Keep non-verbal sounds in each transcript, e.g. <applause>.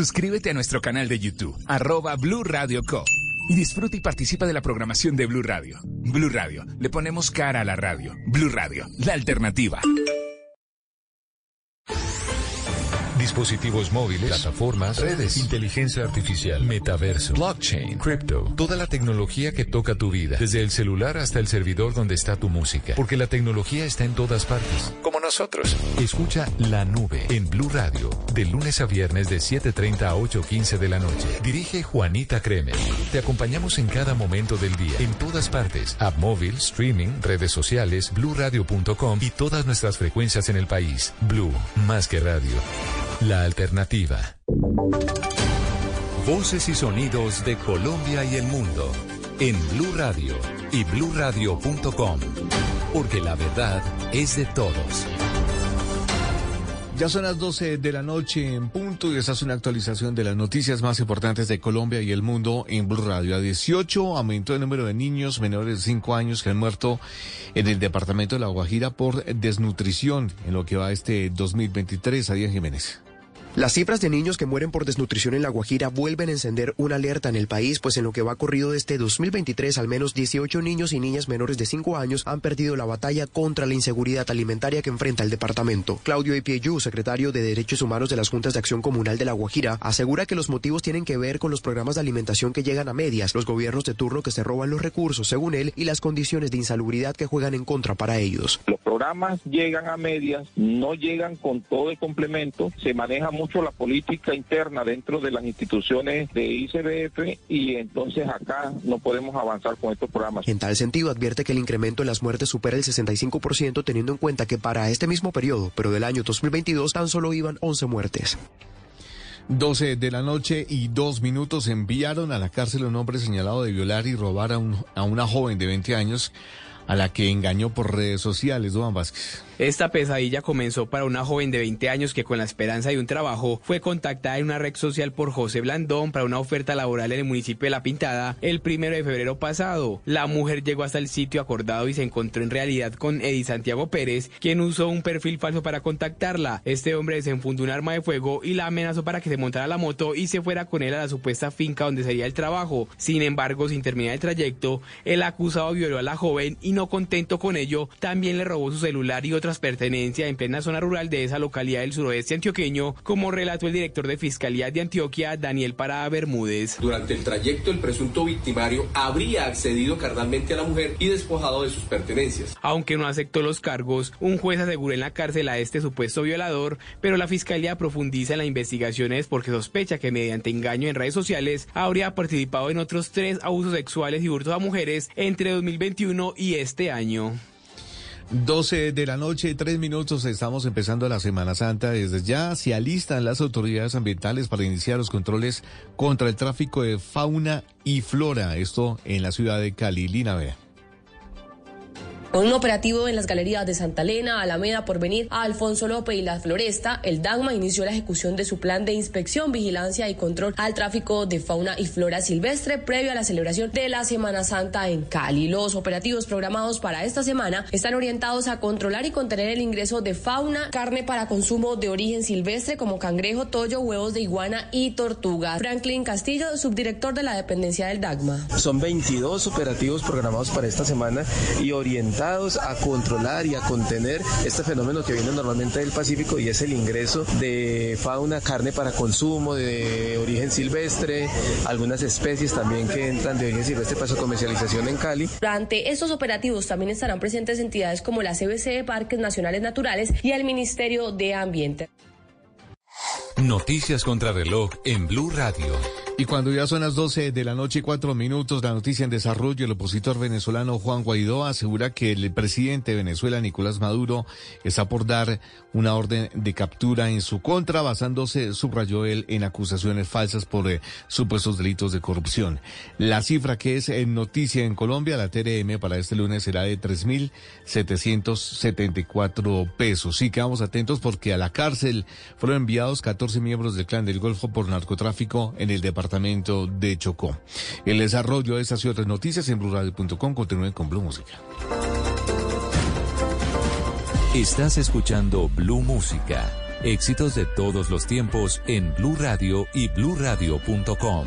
Suscríbete a nuestro canal de YouTube, arroba Blue Radio Co. Y disfruta y participa de la programación de Blue Radio. Blue Radio, le ponemos cara a la radio. Blue Radio, la alternativa. Dispositivos móviles, plataformas, redes, inteligencia artificial, metaverso, blockchain, crypto, toda la tecnología que toca tu vida, desde el celular hasta el servidor donde está tu música, porque la tecnología está en todas partes, como nosotros. Escucha La Nube en Blue Radio, de lunes a viernes de 7:30 a 8:15 de la noche. Dirige Juanita Kremer. Te acompañamos en cada momento del día, en todas partes, app móvil, streaming, redes sociales, bluradio.com y todas nuestras frecuencias en el país. Blue, más que radio. La alternativa. Voces y sonidos de Colombia y el mundo en Blue Radio y bluradio.com, porque la verdad es de todos. Ya son las 12 de la noche en punto y esta es una actualización de las noticias más importantes de Colombia y el mundo en Blue Radio. A 18 aumentó el número de niños menores de 5 años que han muerto en el departamento de La Guajira por desnutrición en lo que va este 2023. Adrián Jiménez. Las cifras de niños que mueren por desnutrición en La Guajira vuelven a encender una alerta en el país, pues en lo que va corrido este 2023, al menos 18 niños y niñas menores de 5 años han perdido la batalla contra la inseguridad alimentaria que enfrenta el departamento. Claudio Epieyú, secretario de Derechos Humanos de las Juntas de Acción Comunal de La Guajira, asegura que los motivos tienen que ver con los programas de alimentación que llegan a medias, los gobiernos de turno que se roban los recursos, según él, y las condiciones de insalubridad que juegan en contra para ellos. Los programas llegan a medias, no llegan con todo el complemento, se maneja mucho la política interna dentro de las instituciones de ICBF y entonces acá no podemos avanzar con estos programas. En tal sentido, advierte que el incremento en las muertes supera el 65% teniendo en cuenta que para este mismo periodo, pero del año 2022, tan solo iban 11 muertes. 12 de la noche y dos minutos enviaron a la cárcel a un hombre señalado de violar y robar a, un, a una joven de 20 años a la que engañó por redes sociales, Duan Vázquez. Esta pesadilla comenzó para una joven de 20 años que con la esperanza de un trabajo fue contactada en una red social por José Blandón para una oferta laboral en el municipio de La Pintada el primero de febrero pasado. La mujer llegó hasta el sitio acordado y se encontró en realidad con Eddie Santiago Pérez, quien usó un perfil falso para contactarla. Este hombre desenfundó un arma de fuego y la amenazó para que se montara la moto y se fuera con él a la supuesta finca donde sería el trabajo. Sin embargo, sin terminar el trayecto, el acusado violó a la joven y no contento con ello, también le robó su celular y otras pertenencias en plena zona rural de esa localidad del suroeste antioqueño, como relató el director de Fiscalía de Antioquia, Daniel Parada Bermúdez. Durante el trayecto, el presunto victimario habría accedido carnalmente a la mujer y despojado de sus pertenencias. Aunque no aceptó los cargos, un juez aseguró en la cárcel a este supuesto violador, pero la Fiscalía profundiza en las investigaciones porque sospecha que mediante engaño en redes sociales habría participado en otros tres abusos sexuales y hurtos a mujeres entre 2021 y este año. 12 de la noche, tres minutos, estamos empezando la Semana Santa. Desde ya se alistan las autoridades ambientales para iniciar los controles contra el tráfico de fauna y flora. Esto en la ciudad de Cali. Bea. Con un operativo en las galerías de Santa Elena, Alameda, Porvenir, a Alfonso López y La Floresta, el DAGMA inició la ejecución de su plan de inspección, vigilancia y control al tráfico de fauna y flora silvestre previo a la celebración de la Semana Santa en Cali. Los operativos programados para esta semana están orientados a controlar y contener el ingreso de fauna, carne para consumo de origen silvestre como cangrejo, tollo, huevos de iguana y tortuga. Franklin Castillo, subdirector de la dependencia del DAGMA. Son 22 operativos programados para esta semana y orientados orientados a controlar y a contener este fenómeno que viene normalmente del Pacífico y es el ingreso de fauna, carne para consumo de origen silvestre, algunas especies también que entran de origen silvestre para su comercialización en Cali. Durante estos operativos también estarán presentes entidades como la CBC de Parques Nacionales Naturales y el Ministerio de Ambiente. Noticias contra reloj en Blue Radio. Y cuando ya son las 12 de la noche y cuatro minutos, la noticia en desarrollo, el opositor venezolano Juan Guaidó asegura que el presidente de Venezuela, Nicolás Maduro, está por dar una orden de captura en su contra, basándose, subrayó él, en acusaciones falsas por eh, supuestos delitos de corrupción. La cifra que es en noticia en Colombia, la TRM, para este lunes será de 3.774 pesos. Sí, quedamos atentos porque a la cárcel fueron enviados 14 miembros del clan del Golfo por narcotráfico en el departamento de Chocó. El desarrollo de estas y otras noticias en blurradio.com. Continúen con Blue Música. Estás escuchando Blue Música. Éxitos de todos los tiempos en Blue Radio y bluradio.com.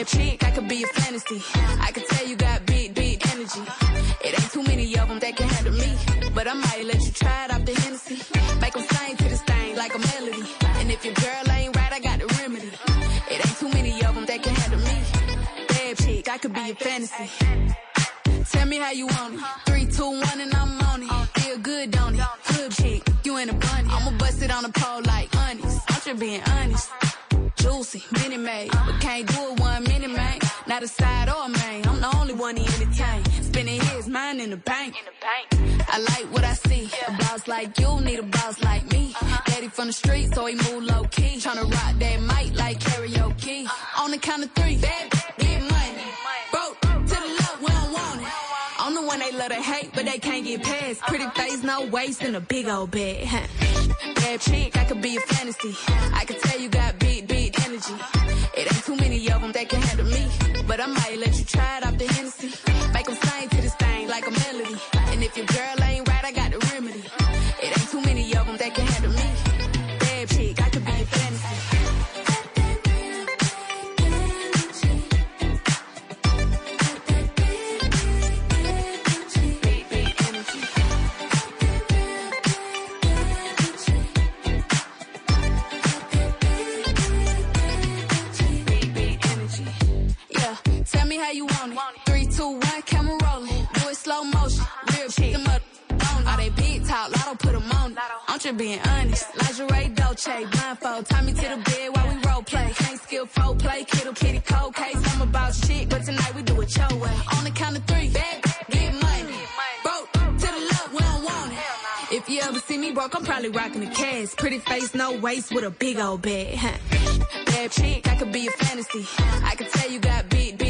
Bad chick, I could be a fantasy. I could tell you got big, big energy. It ain't too many of them that can handle me. But I might let you try it off the Hennessy. Make them sing to this thing like a melody. And if your girl ain't right, I got the remedy. It ain't too many of them that can handle me. Bad chick, I could be a fantasy. Tell me how you want it. Three, two, one, and I'm on it. Feel good, don't it? Good chick, you in a bunny. I'ma bust it on the pole like honest. I'm just being honest. Juicy, mini made, but can't side or a main. I'm the only one he entertain. Spending his mind in the bank. In the bank. I like what I see. A boss like you need a boss like me. Uh-huh. Daddy from the street, so he move low key. Tryna rock that mic like karaoke. Uh-huh. On the count of three, bad, love to hate, but they can't get past. Pretty face, no waist, and a big old bed. Bad chick, I could be a fantasy. I could tell you got big, big energy. It ain't too many of them that can handle me. But I might let you try it off the Hennessy. Make them sing to this thing like a melody. And if your girl how you want it. Three, two, one, camera rolling. Do it slow motion. Real chick, them up. All they big talk, lotto put them on it. I'm just being honest. Lingerie Dolce, blindfold, tie me to the bed while we role play. Can't skill folk play, kiddo kitty cold case. I'm about shit, but tonight we do it your way. On the count of three, bad, get money. Broke to the left, we don't want it. If you ever see me broke, I'm probably rocking a cast. Pretty face, no waist, with a big old bag. Bad chick, I could be a fantasy. I could tell you got big, big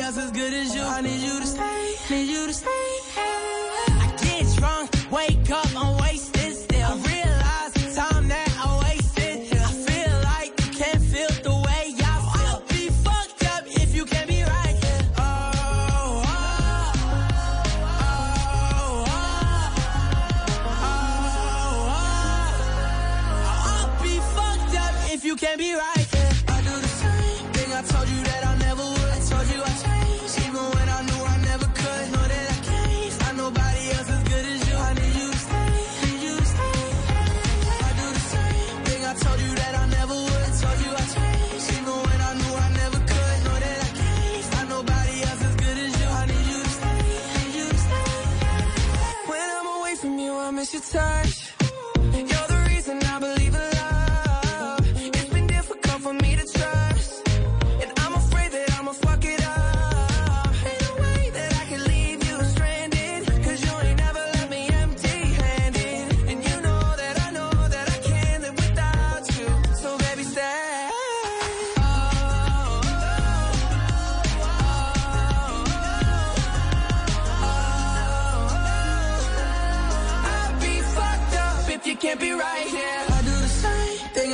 Else as good as you. I need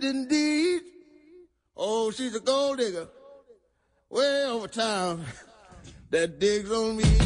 Friend indeed. Oh, she's a gold digger way over town <laughs> that digs on me.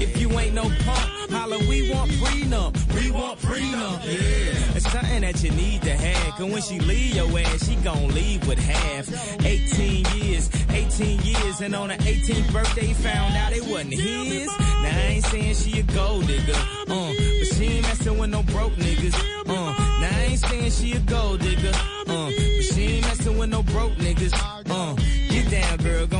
If you ain't no punk, holla, we want prenup. We want prenup. Yeah. It's something that you need to have. Cause when she leave your ass, she gon' leave with half. 18 years, 18 years, and on her 18th birthday, found out it wasn't his. Now I ain't saying she a gold digger, uh, but she ain't messing with no broke niggas, uh. Now I ain't saying she a gold digger, uh, but she ain't messing with no broke niggas, uh. Get down, girl, gon'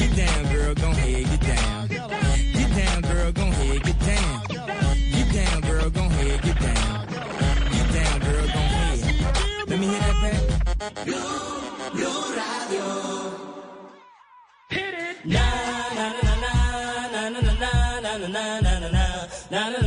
Down, girl, gon' ahead, get down. Get down, girl, gon' ahead, get down. Get down, girl, gon' ahead, get down. Get down, girl, gon' ahead. Let me hear that back. Blue, Blue Radio. Hit it. Na na na na na na na na na na na na na na. Na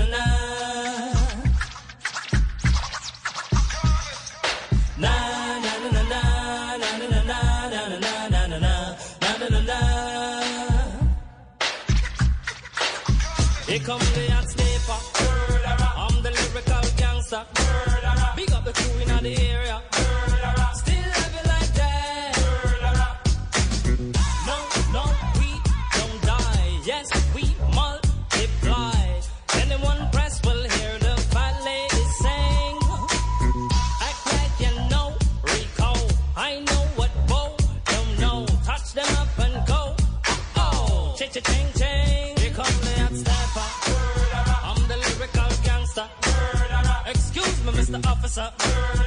What's up?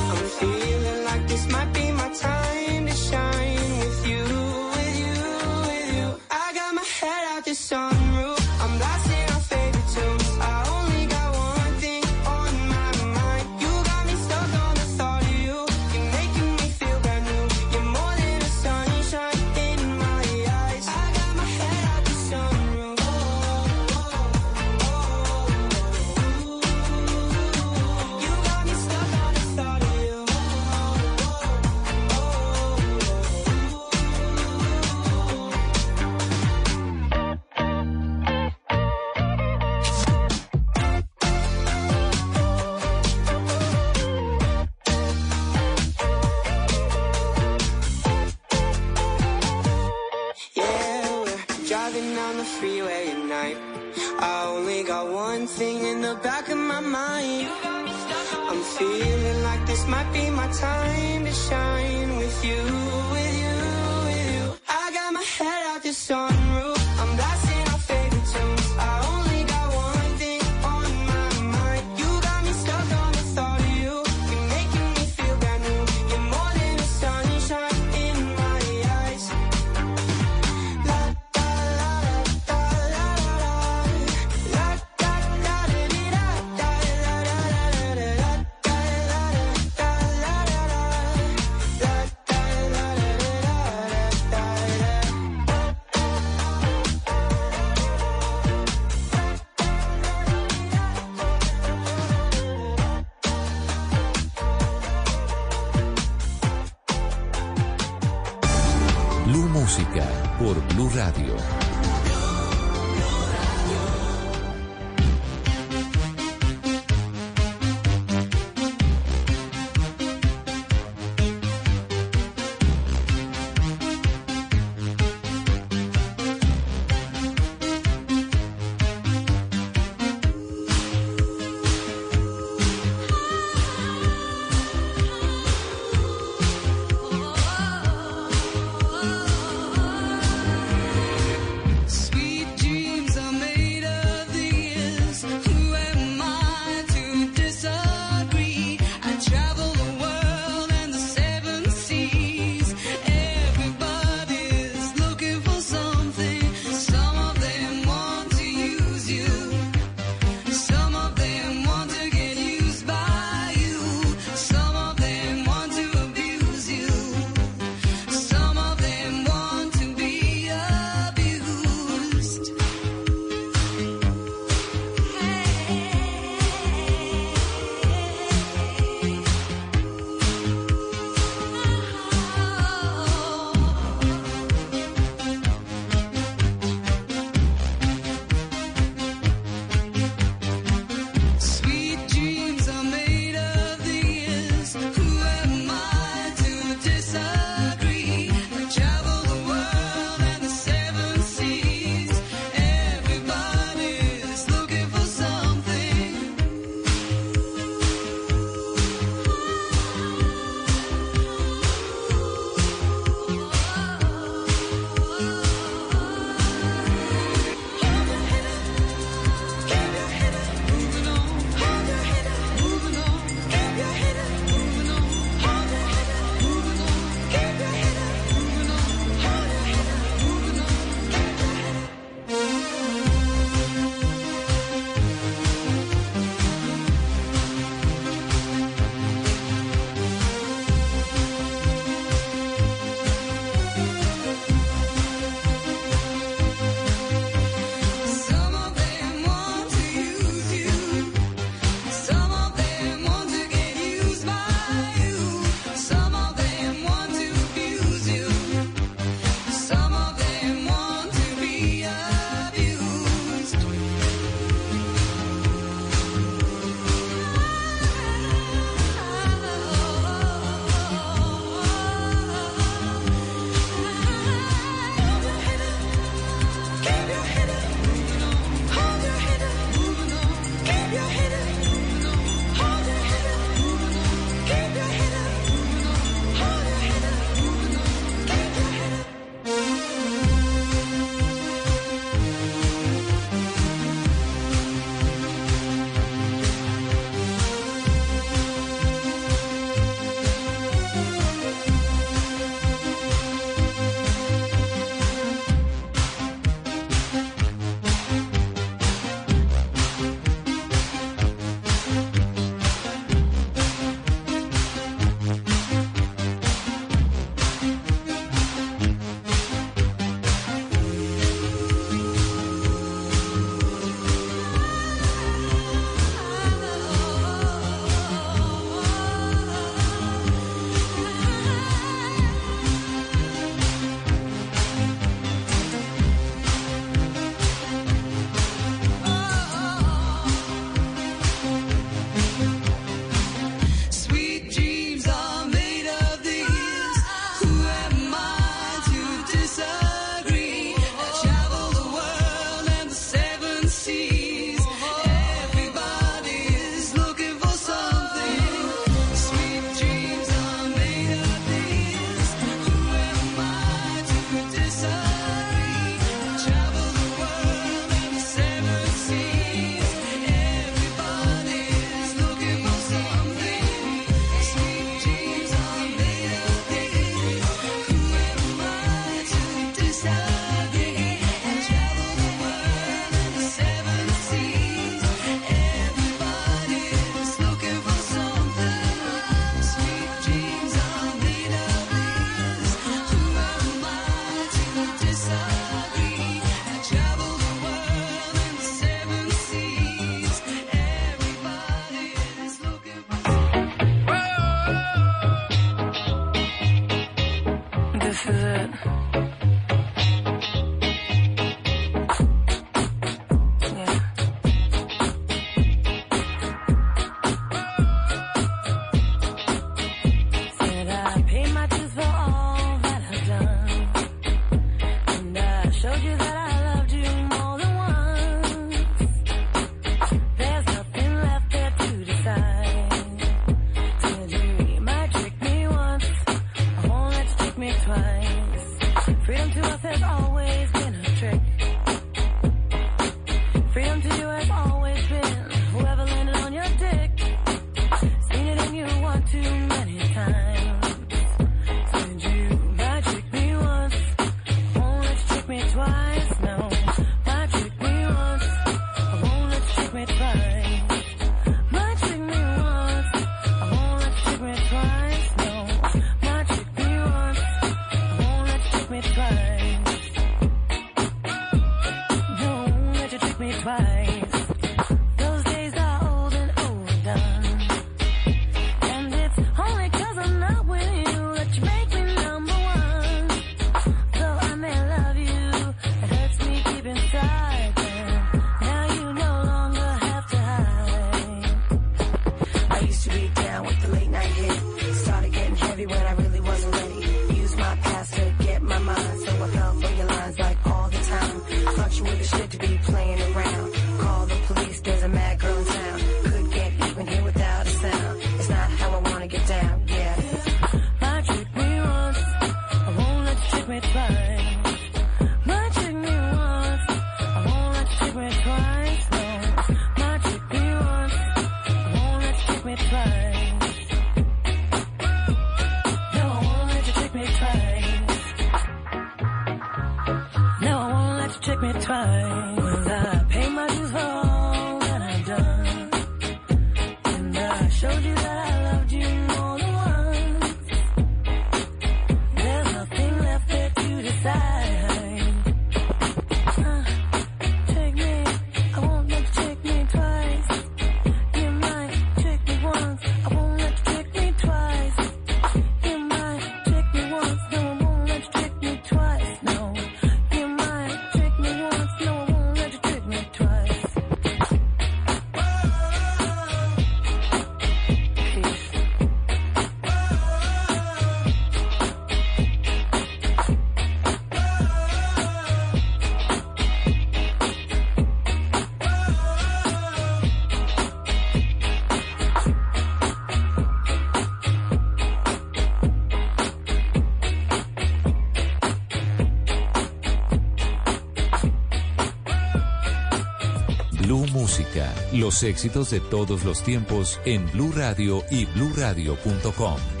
Blue Música, los éxitos de todos los tiempos en Blue Radio y BlueRadio.com.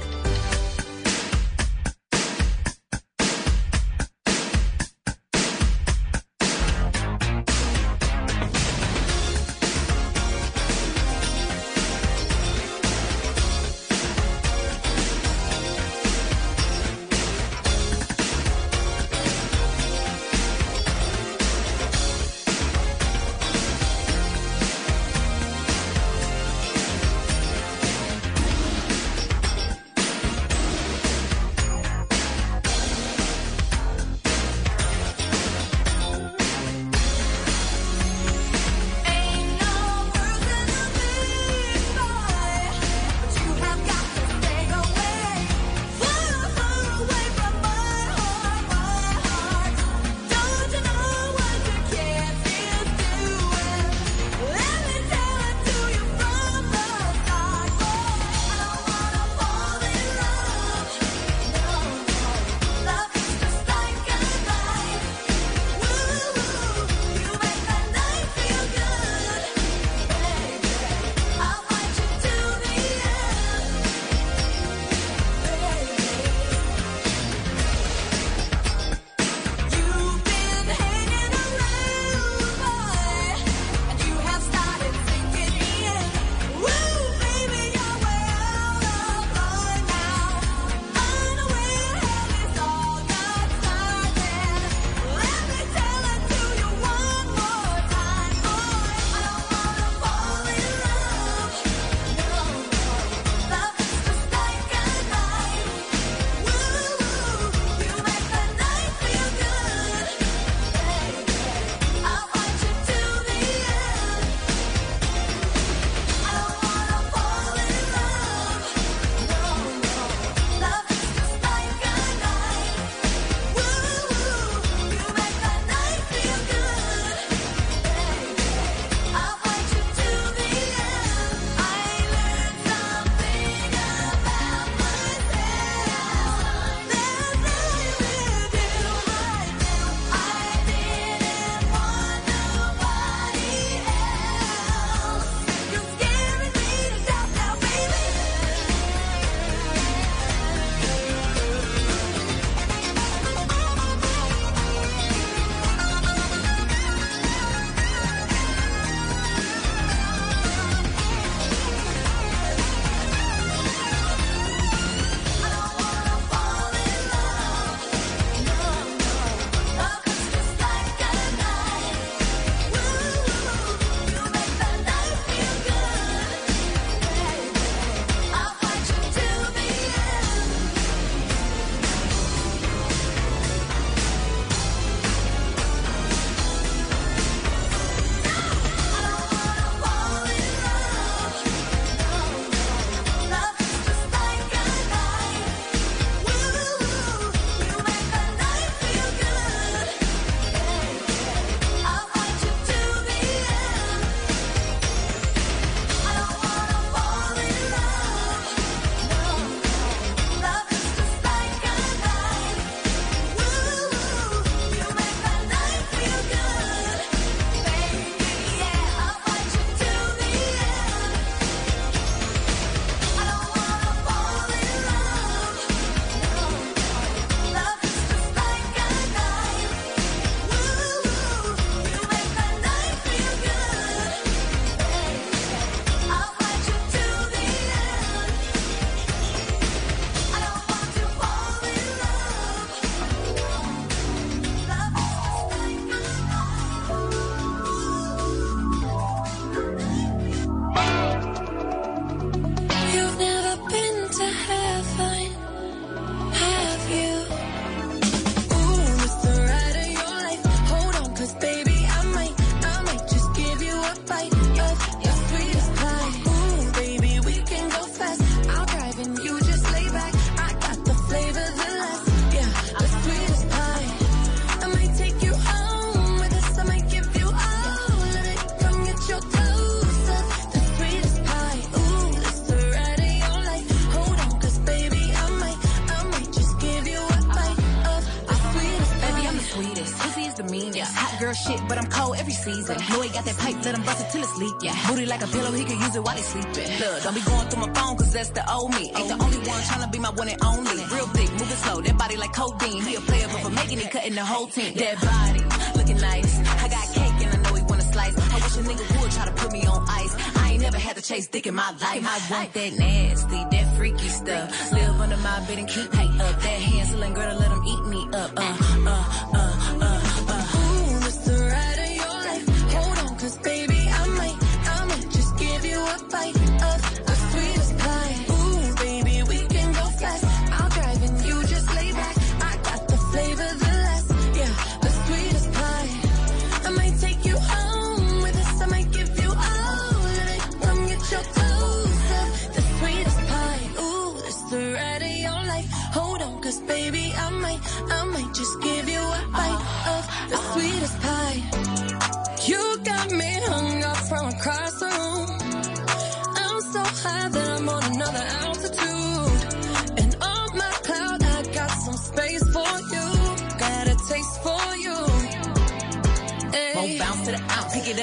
be sleeping. Look, don't be going through my phone, cause that's the old me. Ain't the only one trying to be my one and only. Real thick, moving slow, that body like codeine. He a player, but for making it, cutting the whole team. That body, looking nice. I got cake and I know he wanna slice. I wish a nigga would try to put me on ice. I ain't never had to chase dick in my life. I want that nasty, that freaky stuff. Live under my bed and keep me up. That Hansel and Gretel, let him eat me up. Uh, uh, uh.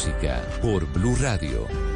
música por Blue Radio.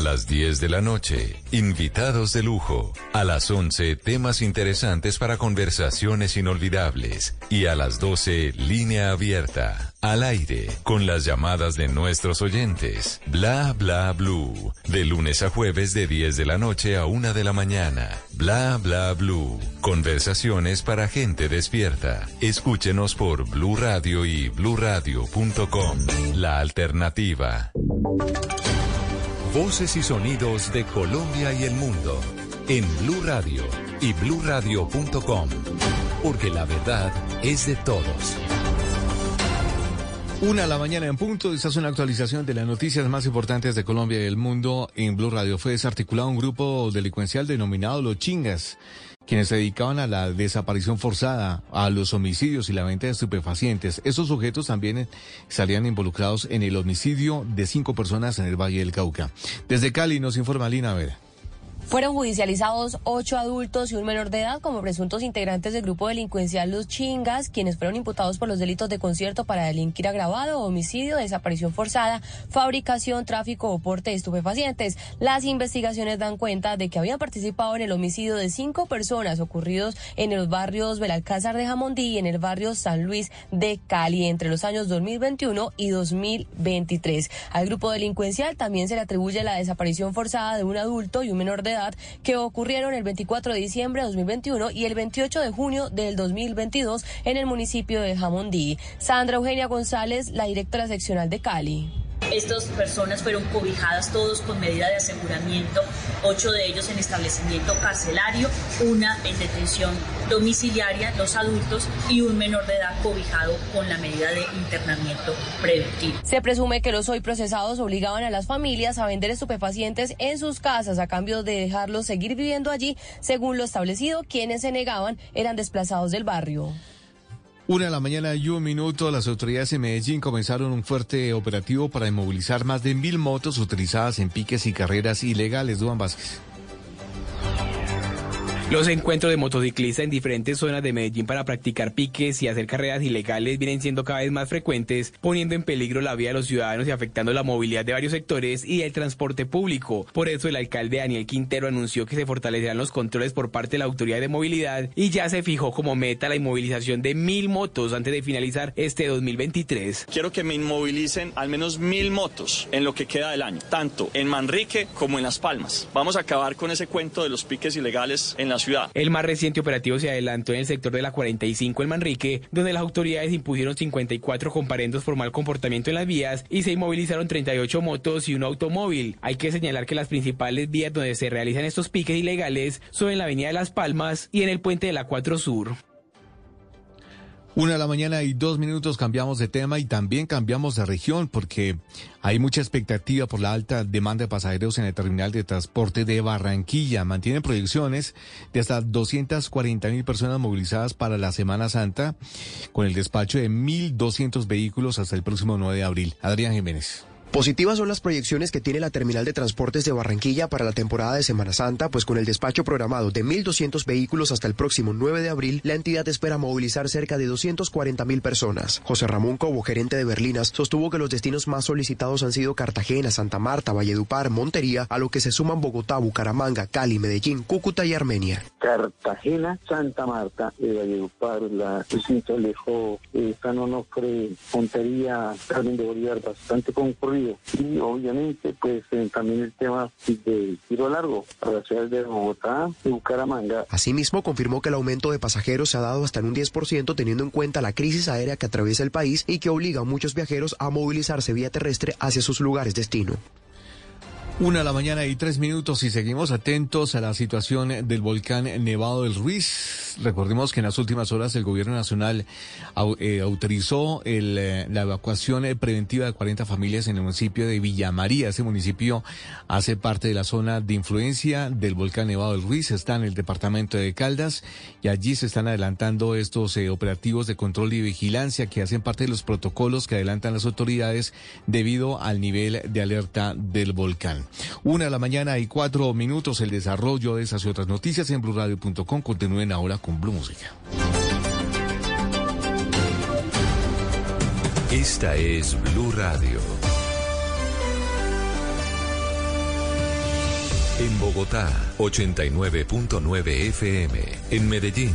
A las 10 de la noche, invitados de lujo. A las 11, temas interesantes para conversaciones inolvidables. Y a las 12, línea abierta. Al aire, con las llamadas de nuestros oyentes. Bla, bla, blue. De lunes a jueves de 10 de la noche a 1 de la mañana. Bla, bla, blue. Conversaciones para gente despierta. Escúchenos por Blue Radio y bluradio.com. La alternativa. Voces y sonidos de Colombia y el mundo en Blue Radio y BlueRadio.com, porque la verdad es de todos. Una a la mañana en punto, esta es una actualización de las noticias más importantes de Colombia y el mundo. En Blue Radio fue desarticulado un grupo delincuencial denominado Los Chingas quienes se dedicaban a la desaparición forzada, a los homicidios y la venta de estupefacientes. Esos sujetos también salían involucrados en el homicidio de cinco personas en el Valle del Cauca. Desde Cali nos informa Lina Vera. Fueron judicializados ocho adultos y un menor de edad como presuntos integrantes del grupo delincuencial Los Chingas, quienes fueron imputados por los delitos de concierto para delinquir agravado, homicidio, desaparición forzada, fabricación, tráfico o porte de estupefacientes. Las investigaciones dan cuenta de que habían participado en el homicidio de cinco personas ocurridos en los barrios Belalcázar de Jamondí y en el barrio San Luis de Cali entre los años 2021 y 2023. Al grupo delincuencial también se le atribuye la desaparición forzada de un adulto y un menor de que ocurrieron el 24 de diciembre de 2021 y el 28 de junio del 2022 en el municipio de Jamondí. Sandra Eugenia González, la directora seccional de Cali. Estas personas fueron cobijadas todos con medida de aseguramiento, ocho de ellos en establecimiento carcelario, una en detención domiciliaria, dos adultos y un menor de edad cobijado con la medida de internamiento preventivo. Se presume que los hoy procesados obligaban a las familias a vender estupefacientes en sus casas a cambio de dejarlos seguir viviendo allí, según lo establecido, quienes se negaban eran desplazados del barrio. Una de la mañana y un minuto, las autoridades en Medellín comenzaron un fuerte operativo para inmovilizar más de mil motos utilizadas en piques y carreras ilegales. Duan Vázquez. Los encuentros de motociclistas en diferentes zonas de Medellín para practicar piques y hacer carreras ilegales vienen siendo cada vez más frecuentes, poniendo en peligro la vida de los ciudadanos y afectando la movilidad de varios sectores y el transporte público. Por eso el alcalde Daniel Quintero anunció que se fortalecerán los controles por parte de la Autoridad de Movilidad y ya se fijó como meta la inmovilización de mil motos antes de finalizar este 2023. Quiero que me inmovilicen al menos mil motos en lo que queda del año, tanto en Manrique como en Las Palmas. Vamos a acabar con ese cuento de los piques ilegales en la ciudad. El más reciente operativo se adelantó en el sector de la 45 en Manrique, donde las autoridades impusieron 54 comparendos por mal comportamiento en las vías y se inmovilizaron 38 motos y un automóvil. Hay que señalar que las principales vías donde se realizan estos piques ilegales son en la avenida de Las Palmas y en el puente de la 4 Sur. Una de la mañana y dos minutos cambiamos de tema y también cambiamos de región porque hay mucha expectativa por la alta demanda de pasajeros en el terminal de transporte de Barranquilla. Mantienen proyecciones de hasta 240 mil personas movilizadas para la Semana Santa con el despacho de 1.200 vehículos hasta el próximo 9 de abril. Adrián Jiménez. Positivas son las proyecciones que tiene la terminal de transportes de Barranquilla para la temporada de Semana Santa, pues con el despacho programado de 1.200 vehículos hasta el próximo 9 de abril, la entidad espera movilizar cerca de 240 mil personas. José Ramón Cobo, gerente de Berlinas, sostuvo que los destinos más solicitados han sido Cartagena, Santa Marta, Valledupar, Montería, a lo que se suman Bogotá, Bucaramanga, Cali, Medellín, Cúcuta y Armenia. Cartagena, Santa Marta, eh, Valledupar, la Luisito Alejo, eh, San Onofre, Montería, Carmen de Bolívar, bastante concurrido y obviamente pues eh, también el tema del tiro largo a las ciudades de Bogotá y Bucaramanga. Asimismo confirmó que el aumento de pasajeros se ha dado hasta en un 10% teniendo en cuenta la crisis aérea que atraviesa el país y que obliga a muchos viajeros a movilizarse vía terrestre hacia sus lugares destino. Una de la mañana y tres minutos y seguimos atentos a la situación del volcán Nevado del Ruiz. Recordemos que en las últimas horas el gobierno nacional eh, autorizó el, eh, la evacuación eh, preventiva de 40 familias en el municipio de Villa María. Ese municipio hace parte de la zona de influencia del volcán Nevado del Ruiz. Está en el departamento de Caldas y allí se están adelantando estos operativos de control y vigilancia que hacen parte de los protocolos que adelantan las autoridades debido al nivel de alerta del volcán. Una de la mañana y cuatro minutos el desarrollo de esas y otras noticias en blurradio.com. Continúen ahora con Blue Música. Esta es Blue Radio. En Bogotá, 89.9 FM. En Medellín.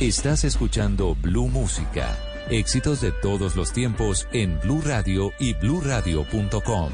Estás escuchando Blue Música. Éxitos de todos los tiempos en Blue Radio y bluradio.com.